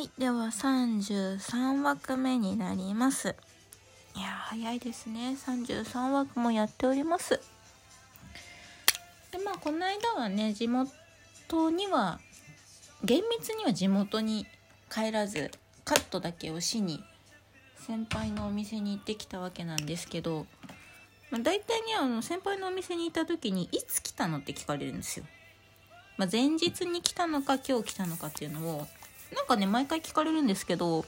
はい。では、33枠目になります。いや、早いですね。33枠もやっております。で、まあ、この間はね、地元には、厳密には地元に帰らず、カットだけをしに、先輩のお店に行ってきたわけなんですけど、まあ、大体ね、あの、先輩のお店に行った時に、いつ来たのって聞かれるんですよ。まあ、前日に来たのか今日来たのかっていうのをなんかね毎回聞かれるんですけど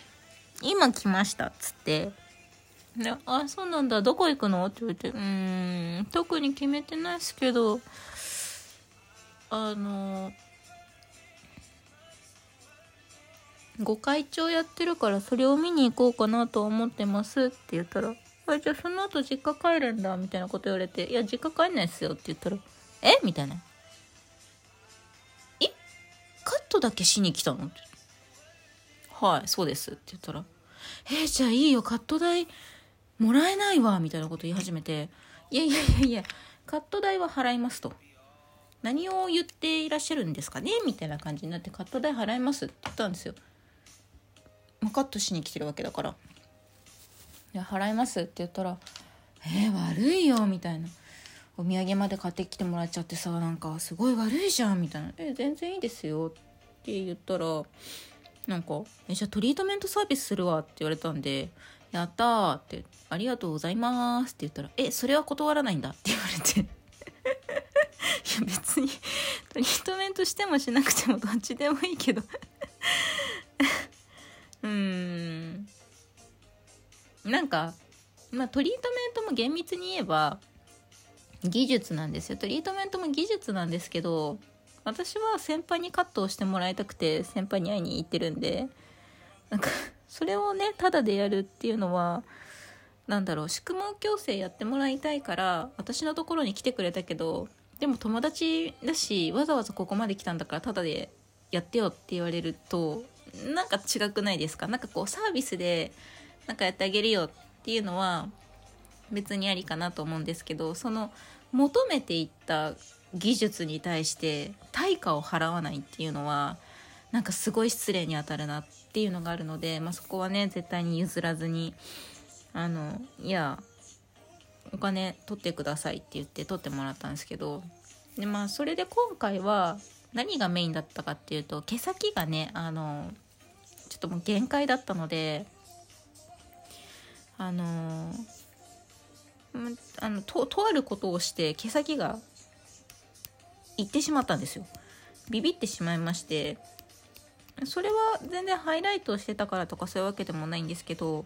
「今来ました」っつって「であそうなんだどこ行くの?」って言われて「うーん特に決めてないですけどあのご会長やってるからそれを見に行こうかなと思ってます」って言ったら「あじゃあその後実家帰るんだ」みたいなこと言われて「いや実家帰んないっすよ」って言ったら「え？みたいな。トだけしに来たの？って。はいそうですって言ったら「えー、じゃあいいよ。カット代もらえないわ」みたいなこと言い始めて「いやいやいやいやカット代は払います」と「何を言っていらっしゃるんですかね?」みたいな感じになって「カット代払います」って言ったんですよ。まあ、カットしに来てるわけだから「いや払います」って言ったら「えー、悪いよ」みたいな。お土産まで買ってきてもらっちゃってさなんかすごい悪いじゃん。みたいな「え全然いいですよ」ってって言ったらなんか「えじゃあトリートメントサービスするわ」って言われたんで「やったー」って「ありがとうございます」って言ったら「えそれは断らないんだ」って言われて。いや別にトリートメントしてもしなくてもどっちでもいいけど。うーん。なんかまあトリートメントも厳密に言えば技術なんですよ。トリートメントも技術なんですけど私は先輩にカットをしてもらいたくて先輩に会いに行ってるんでなんか それをねタダでやるっていうのはなんだろう宿毛矯正やってもらいたいから私のところに来てくれたけどでも友達だしわざわざここまで来たんだからタダでやってよって言われるとなんか違くないですか？なんかこうサービスでなんかやってあげるよっていうのは別にありかなと思うんですけどその求めていった技術に対して対価を払わないっていうのはなんかすごい失礼に当たるなっていうのがあるので、まあ、そこはね絶対に譲らずにあのいやお金取ってくださいって言って取ってもらったんですけどでまあそれで今回は何がメインだったかっていうと毛先がねあのちょっともう限界だったのであのあのととあることをして毛先が行ってしまったんですよ。ビビってしまいましてそれは全然ハイライトをしてたからとかそういうわけでもないんですけど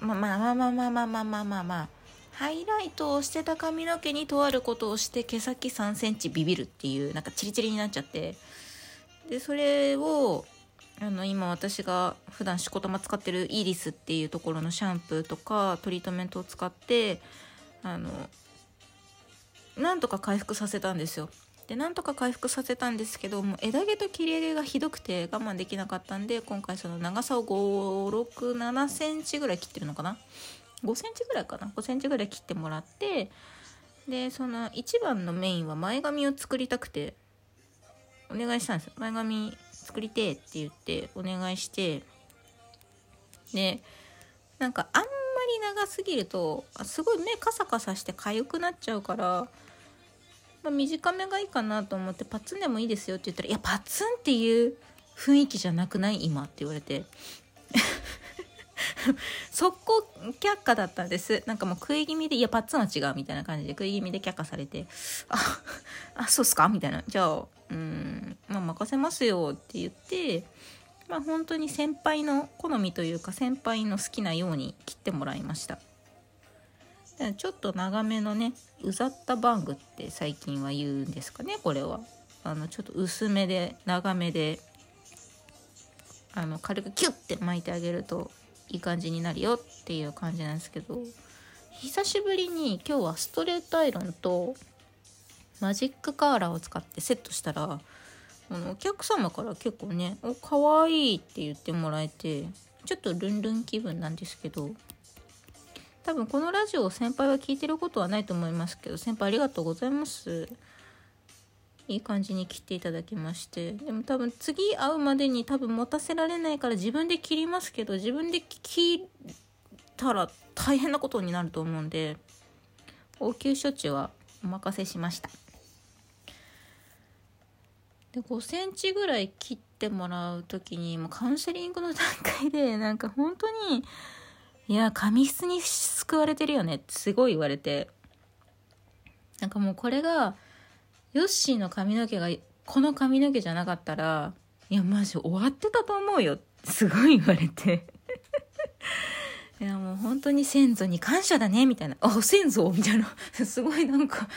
まあまあまあまあまあまあまあまあまあまあハイライトをしてた髪の毛にとあることをして毛先3センチビビるっていうなんかチリチリになっちゃってでそれをあの今私が普段しこたま使ってるイーリスっていうところのシャンプーとかトリートメントを使ってあのなんとか回復させたんですよ。でなんとか回復させたんですけどもう枝毛と切れ毛がひどくて我慢できなかったんで今回その長さを567センチぐらい切ってるのかな？5センチぐらいかな？5センチぐらい切ってもらってでその一番のメインは前髪を作りたくてお願いしたんですよ。前髪作りてって言ってお願いしてでなんかあ長すぎるとすごい目カサカサして痒くなっちゃうから、まあ、短めがいいかなと思ってパッツンでもいいですよって言ったら「いやパッツンっていう雰囲気じゃなくない？今」って言われて。速攻却下だったんです。なんかもう食い気味で「いやパッツンは違う」みたいな感じで食い気味で却下されて「ああそうっすか?」みたいな「じゃあうんまあ任せますよ」って言ってまあ本当に先輩の好みというか先輩の好きなように切ってもらいました。ちょっと長めのねうざったバングって最近は言うんですかねこれは。あのちょっと薄めで長めであの軽くキュッて巻いてあげるといい感じになるよっていう感じなんですけど久しぶりに今日はストレートアイロンとマジックカーラーを使ってセットしたらあのお客様から結構ね「おかわいい」って言ってもらえてちょっとルンルン気分なんですけど多分このラジオを先輩は聞いてることはないと思いますけど先輩ありがとうございます。いい感じに切っていただきましてでも多分次会うまでに多分持たせられないから自分で切りますけど自分で切ったら大変なことになると思うんで応急処置はお任せしました。で5センチぐらい切ってもらう時にもうカウンセリングの段階で なんか本当にいや髪質に救われてるよねってすごい言われて。なんかもうこれがヨッシーの髪の毛がこの髪の毛じゃなかったらいやマジ終わってたと思うよすごい言われて。いやもう本当に先祖に感謝だねみたいな。あ先祖？みたいな。すごいなんか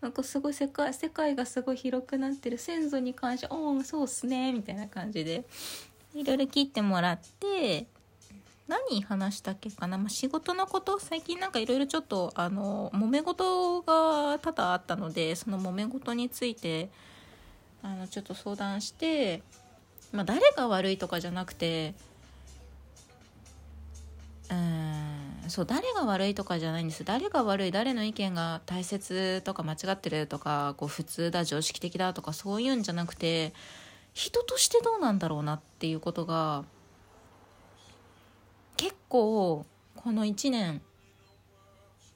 なんかすごい世界世界がすごい広くなってる。先祖に感謝。おおそうっすね。みたいな感じで。いろいろ切ってもらって何話したっけかな、まあ、仕事のこと？最近なんかいろいろちょっとあの揉め事が多々あったのでその揉め事についてあのちょっと相談して、まあ、誰が悪いとかじゃなくてうん。そう誰が悪いとかじゃないんです。誰が悪い誰の意見が大切とか間違ってるとかこう普通だ常識的だとかそういうんじゃなくて人としてどうなんだろうなっていうことが結構この1年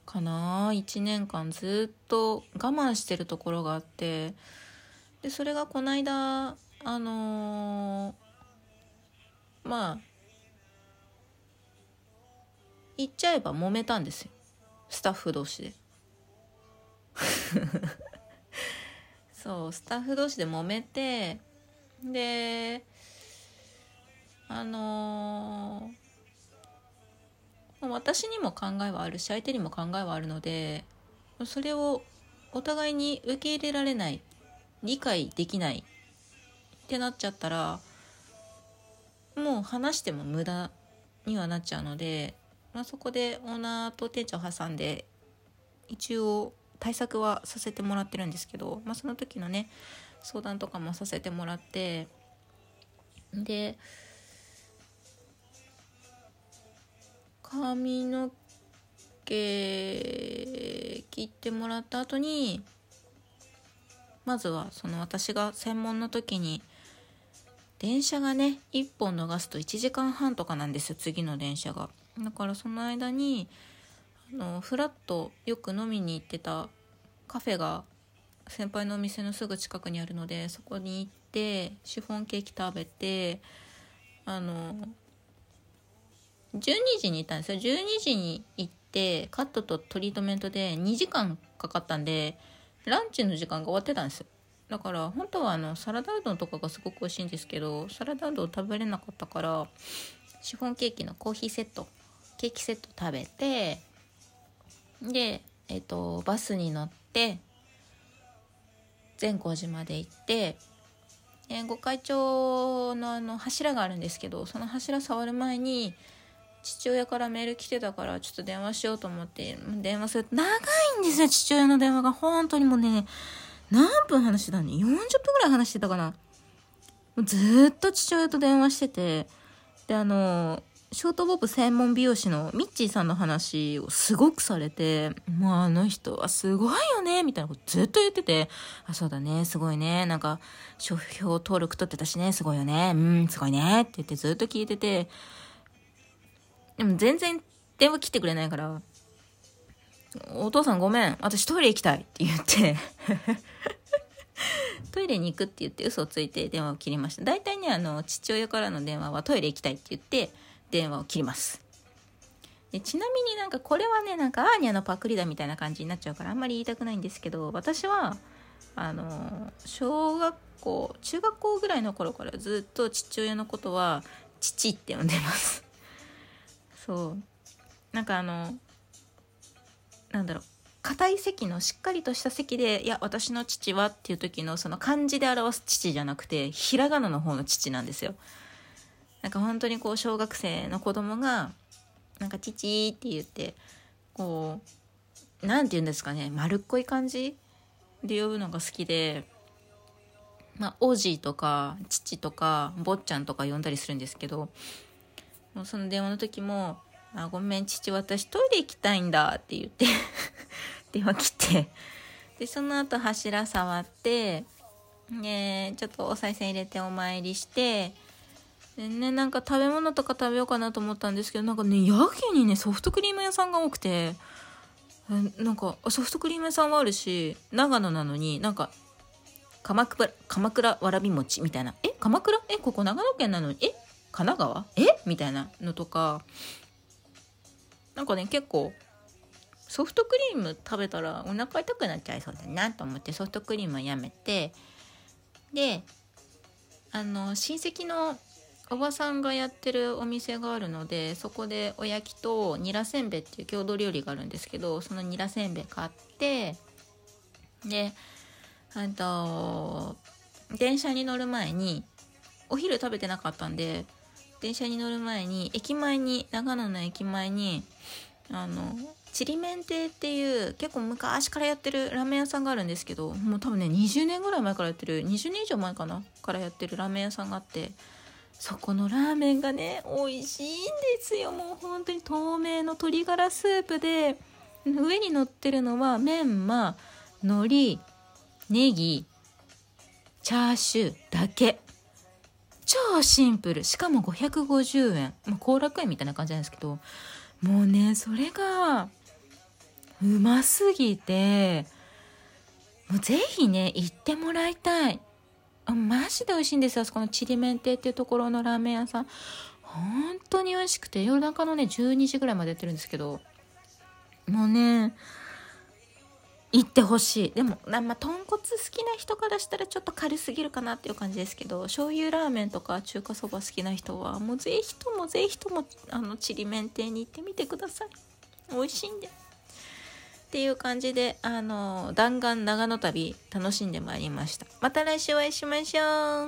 かな1年間ずっと我慢してるところがあってでそれがこの間あのー、まあ言っちゃえば揉めたんですよ。スタッフ同士で。そうスタッフ同士で揉めてであのー、私にも考えはあるし相手にも考えはあるのでそれをお互いに受け入れられない理解できないってなっちゃったらもう話しても無駄にはなっちゃうのでまあ、そこでオーナーと店長挟んで一応対策はさせてもらってるんですけど、まあ、その時のね相談とかもさせてもらってで髪の毛切ってもらった後にまずはその私が専門の時に電車がね1本逃すと1時間半とかなんですよ次の電車が。だからその間にあのフラッとよく飲みに行ってたカフェが先輩のお店のすぐ近くにあるのでそこに行ってシフォンケーキ食べてあの12時に行ったんですよ。12時に行ってカットとトリートメントで2時間かかったんでランチの時間が終わってたんですよ。だから本当はあのサラダうどんとかがすごく美味しいんですけどサラダうどん食べれなかったからシフォンケーキのコーヒーセットケーキセット食べてで、えっ、とバスに乗って善光寺まで行って、えー、御開帳のあの柱があるんですけどその柱触る前に父親からメール来てたからちょっと電話しようと思って電話すると長いんですよ父親の電話が本当にもうね何分話してたの ?40 分ぐらい話してたかな？ずっと父親と電話しててであのショートボブ専門美容師のミッチーさんの話をすごくされて、もうあの人はすごいよね、みたいなことずっと言ってて、あ、そうだね、すごいね、なんか、商標登録取ってたしね、すごいよね、うん、すごいね、って言ってずっと聞いてて、でも全然電話切ってくれないから、お父さんごめん、私トイレ行きたいって言って トイレに行くって言って嘘をついて電話を切りました。大体ね、あの、父親からの電話はトイレ行きたいって言って、電話を切ります。でちなみになんかこれはねなんかアーニャのパクリだみたいな感じになっちゃうからあんまり言いたくないんですけど私はあの小学校中学校ぐらいの頃からずっと父親のことは父って呼んでます。そう。なんかあのなんだろう硬い席のしっかりとした席で「いや私の父は」っていう時のその漢字で表す父じゃなくてひらがなの方の父なんですよ。なんか本当にこう小学生の子供がなんか「父」って言ってこう何て言うんですかね丸っこい感じで呼ぶのが好きでまあおじとか父とか坊ちゃんとか呼んだりするんですけどもうその電話の時も「あごめん父私トイレ行きたいんだ」って言って 電話切ってでその後柱触ってでちょっとお賽銭入れてお参りしてでねなんか食べ物とか食べようかなと思ったんですけどなんかねやけにねソフトクリーム屋さんが多くてなんかソフトクリーム屋さんはあるし長野なのになんか鎌倉鎌倉わらび餅みたいな。え鎌倉？えここ長野県なのに？え神奈川？え？みたいなのとかなんかね結構ソフトクリーム食べたらお腹痛くなっちゃいそうだなと思ってソフトクリームはやめてであの親戚のおばさんがやってるお店があるのでそこでおやきとニラせんべいっていう郷土料理があるんですけどそのニラせんべい買ってであと電車に乗る前にお昼食べてなかったんで電車に乗る前に駅前に長野の駅前にあのちりめん亭っていう結構昔からやってるラーメン屋さんがあるんですけどもう多分ね20年ぐらい前からやってる20年以上前かなからやってるラーメン屋さんがあってそこのラーメンがね美味しいんですよ。もう本当に透明の鶏ガラスープで。上に乗ってるのはメンマ海苔ネギチャーシューだけ。超シンプル。しかも550円。後楽園みたいな感じなんですけど。もうねそれがうますぎて。もうぜひね行ってもらいたい。マジで美味しいんですよそこのちりめん亭っていうところのラーメン屋さん。本当に美味しくて夜中のね12時ぐらいまでやってるんですけどもうね行ってほしい。でもまあ豚骨好きな人からしたらちょっと軽すぎるかなっていう感じですけど醤油ラーメンとか中華そば好きな人はもうぜひともぜひともあのちりめん亭に行ってみてください。美味しいんで。っていう感じであの弾丸長野旅楽しんでまいりました。また来週お会いしましょう。